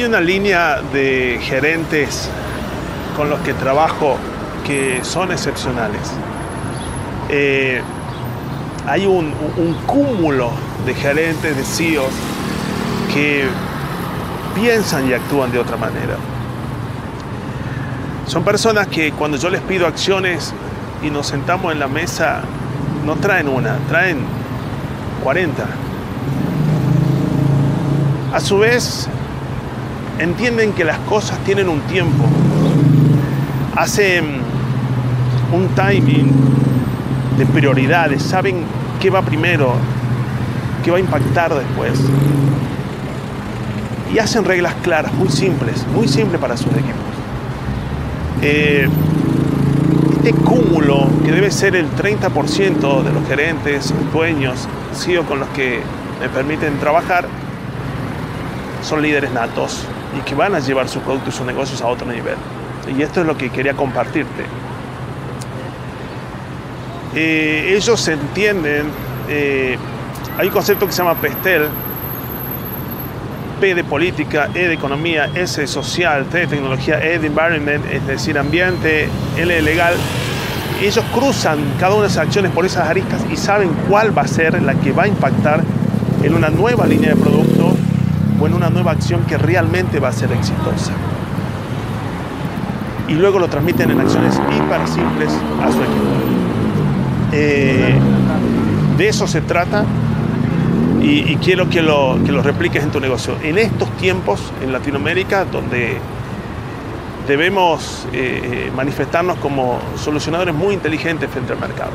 Hay una línea de gerentes con los que trabajo que son excepcionales. Eh, hay un, un, cúmulo de gerentes, de CEOs, que piensan y actúan de otra manera. Son personas que cuando yo les pido acciones y nos sentamos en la mesa, no traen una, traen 40. A su vez, entienden que las cosas tienen un tiempo. Hacen un timing de prioridades, saben qué va primero, qué va a impactar después. Y hacen reglas claras, muy simples, muy simples para sus equipos. Eh, este cúmulo, que debe ser el 30% de los gerentes, dueños, CEO con los que me permiten trabajar, son líderes natos y que van a llevar su producto y sus negocios a otro nivel. Y esto es lo que quería compartirte. Eh, ellos entienden, eh, hay un concepto que se llama PESTEL, P de política, E de economía, S de social, T de tecnología, E de environment, es decir, ambiente, L de legal. Ellos cruzan cada una de esas acciones por esas aristas y saben cuál va a ser la que va a impactar en una nueva línea de producto o en una nueva acción que realmente va a ser exitosa. Y luego lo transmiten en acciones hiper simples a su equipo. Eh, de eso se trata y, quiero que lo, que lo repliques en tu negocio. En estos tiempos en Latinoamérica, donde debemos eh, manifestarnos como solucionadores muy inteligentes frente al mercado.